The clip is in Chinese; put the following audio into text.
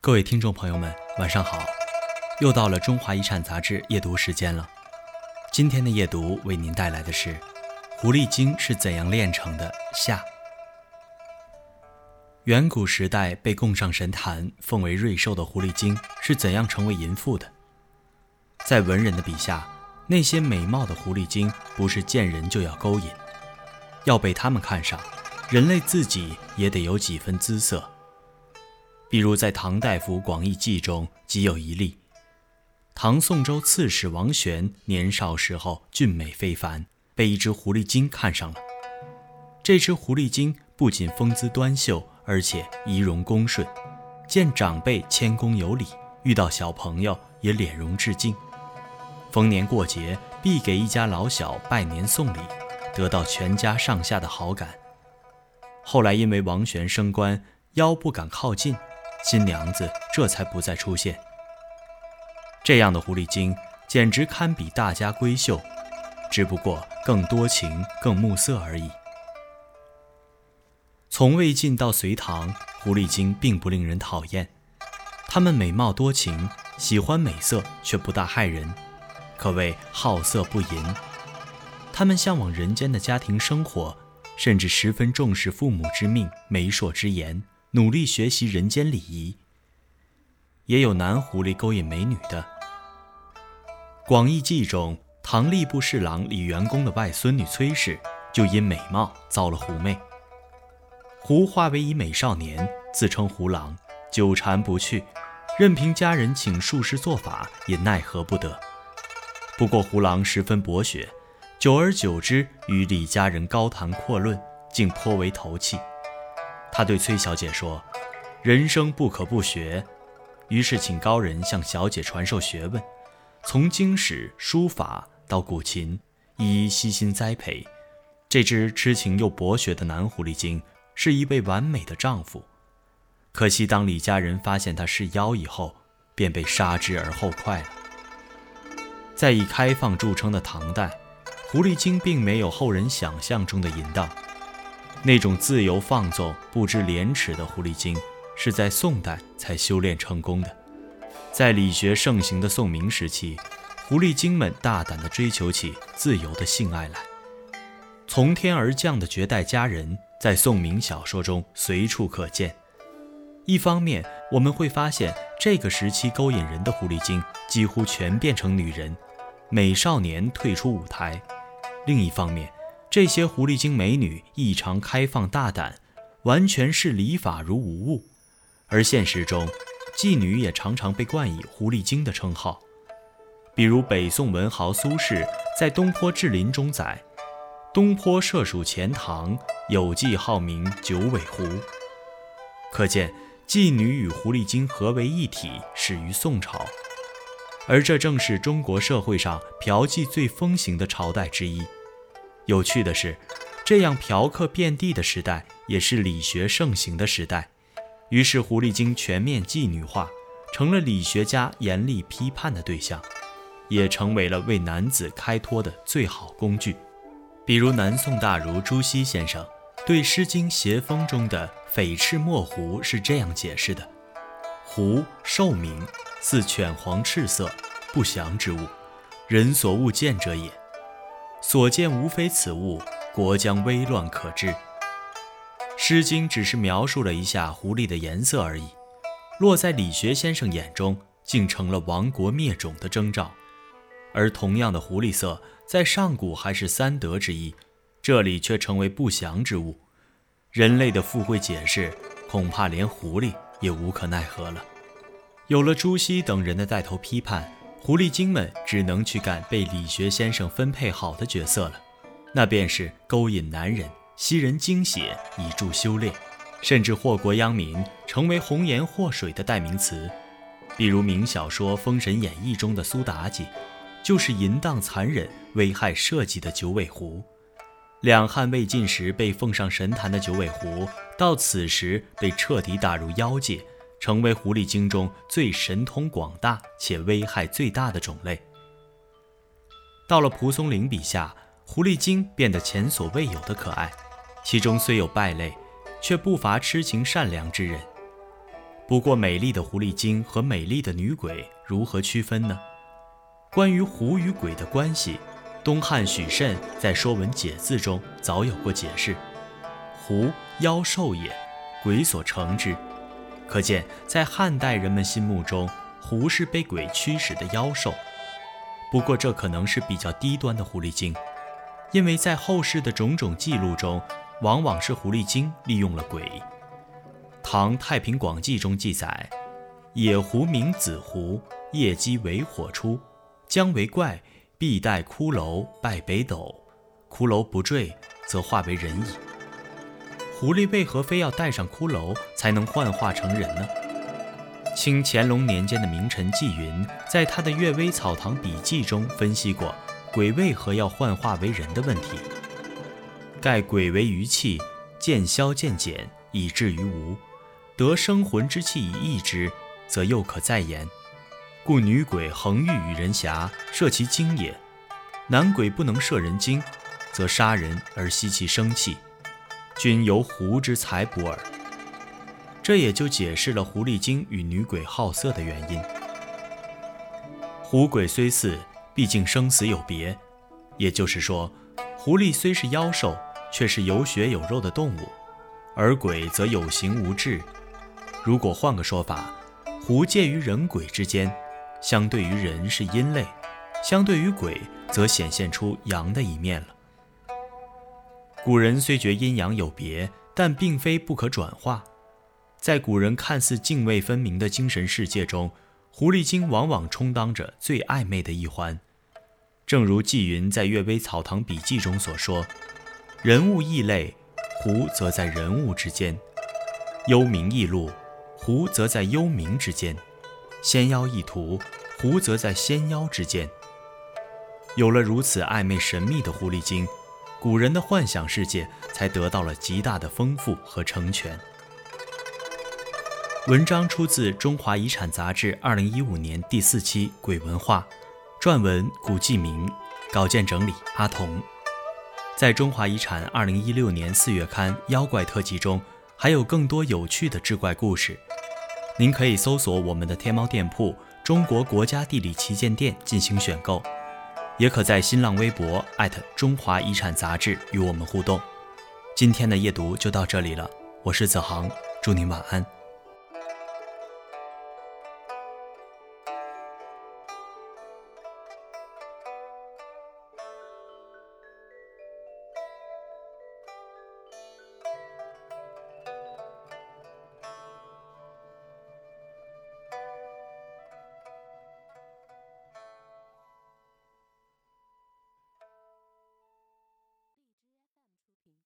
各位听众朋友们，晚上好！又到了《中华遗产》杂志夜读时间了。今天的夜读为您带来的是《狐狸精是怎样炼成的》下。远古时代被供上神坛、奉为瑞兽的狐狸精是怎样成为淫妇的？在文人的笔下，那些美貌的狐狸精不是见人就要勾引，要被他们看上，人类自己也得有几分姿色。比如在唐大夫《广义记》中即有一例：唐宋州刺史王玄年少时候俊美非凡，被一只狐狸精看上了。这只狐狸精不仅风姿端秀，而且仪容恭顺，见长辈谦恭有礼，遇到小朋友也脸容致敬。逢年过节必给一家老小拜年送礼，得到全家上下的好感。后来因为王玄升官，妖不敢靠近。新娘子这才不再出现。这样的狐狸精简直堪比大家闺秀，只不过更多情、更暮色而已。从魏晋到隋唐，狐狸精并不令人讨厌。她们美貌多情，喜欢美色，却不大害人，可谓好色不淫。她们向往人间的家庭生活，甚至十分重视父母之命、媒妁之言。努力学习人间礼仪，也有男狐狸勾引美女的。《广义记》中，唐吏部侍郎李元恭的外孙女崔氏，就因美貌遭了狐媚。狐化为一美少年，自称狐郎，纠缠不去，任凭家人请术士做法，也奈何不得。不过狐郎十分博学，久而久之，与李家人高谈阔论，竟颇为投契。他对崔小姐说：“人生不可不学。”于是请高人向小姐传授学问，从经史、书法到古琴，一一悉心栽培。这只痴情又博学的男狐狸精是一位完美的丈夫。可惜，当李家人发现他是妖以后，便被杀之而后快了。在以开放著称的唐代，狐狸精并没有后人想象中的淫荡。那种自由放纵、不知廉耻的狐狸精，是在宋代才修炼成功的。在理学盛行的宋明时期，狐狸精们大胆地追求起自由的性爱来。从天而降的绝代佳人，在宋明小说中随处可见。一方面，我们会发现这个时期勾引人的狐狸精几乎全变成女人，美少年退出舞台；另一方面，这些狐狸精美女异常开放大胆，完全视礼法如无物，而现实中，妓女也常常被冠以“狐狸精”的称号。比如北宋文豪苏轼在《东坡志林》中载：“东坡设属钱塘，有妓号名九尾狐。”可见妓女与狐狸精合为一体始于宋朝，而这正是中国社会上嫖妓最风行的朝代之一。有趣的是，这样嫖客遍地的时代，也是理学盛行的时代。于是，狐狸精全面妓女化，成了理学家严厉批判的对象，也成为了为男子开脱的最好工具。比如，南宋大儒朱熹先生对《诗经·邪风》中的“匪赤墨狐”是这样解释的：“狐，兽名，似犬黄赤色，不祥之物，人所恶见者也。”所见无非此物，国将危乱可知。《诗经》只是描述了一下狐狸的颜色而已，落在理学先生眼中，竟成了亡国灭种的征兆。而同样的狐狸色，在上古还是三德之一，这里却成为不祥之物。人类的富贵解释，恐怕连狐狸也无可奈何了。有了朱熹等人的带头批判。狐狸精们只能去干被理学先生分配好的角色了，那便是勾引男人、吸人精血以助修炼，甚至祸国殃民，成为红颜祸水的代名词。比如明小说《封神演义》中的苏妲己，就是淫荡残忍、危害社稷的九尾狐。两汉魏晋时被奉上神坛的九尾狐，到此时被彻底打入妖界。成为狐狸精中最神通广大且危害最大的种类。到了蒲松龄笔下，狐狸精变得前所未有的可爱，其中虽有败类，却不乏痴情善良之人。不过，美丽的狐狸精和美丽的女鬼如何区分呢？关于狐与鬼的关系，东汉许慎在《说文解字》中早有过解释：“狐，妖兽也，鬼所成之。”可见，在汉代人们心目中，狐是被鬼驱使的妖兽。不过，这可能是比较低端的狐狸精，因为在后世的种种记录中，往往是狐狸精利用了鬼。《唐太平广记》中记载：“野狐名子狐，夜鸡为火出，将为怪，必带骷髅拜北斗。骷髅不坠，则化为人矣。”狐狸为何非要带上骷髅才能幻化成人呢？清乾隆年间的名臣纪云在他的《阅微草堂笔记》中分析过鬼为何要幻化为人的问题。盖鬼为余气，渐消渐减，以至于无。得生魂之气以抑之，则又可再言。故女鬼恒欲与人侠，摄其精也；男鬼不能摄人精，则杀人而吸其生气，均由狐之财补耳。这也就解释了狐狸精与女鬼好色的原因。狐鬼虽似，毕竟生死有别。也就是说，狐狸虽是妖兽，却是有血有肉的动物，而鬼则有形无质。如果换个说法，狐介于人鬼之间，相对于人是阴类，相对于鬼则显现出阳的一面了。古人虽觉阴阳有别，但并非不可转化。在古人看似泾渭分明的精神世界中，狐狸精往往充当着最暧昧的一环。正如纪云在《阅微草堂笔记》中所说：“人物异类，狐则在人物之间；幽冥异路。”狐则在幽冥之间，仙妖异途；狐则在仙妖之间。有了如此暧昧神秘的狐狸精，古人的幻想世界才得到了极大的丰富和成全。文章出自《中华遗产》杂志二零一五年第四期《鬼文化》，撰文古继明，稿件整理阿童。在中华遗产二零一六年四月刊妖怪特辑中。还有更多有趣的志怪故事，您可以搜索我们的天猫店铺“中国国家地理旗舰店”进行选购，也可在新浪微博中华遗产杂志与我们互动。今天的夜读就到这里了，我是子航，祝您晚安。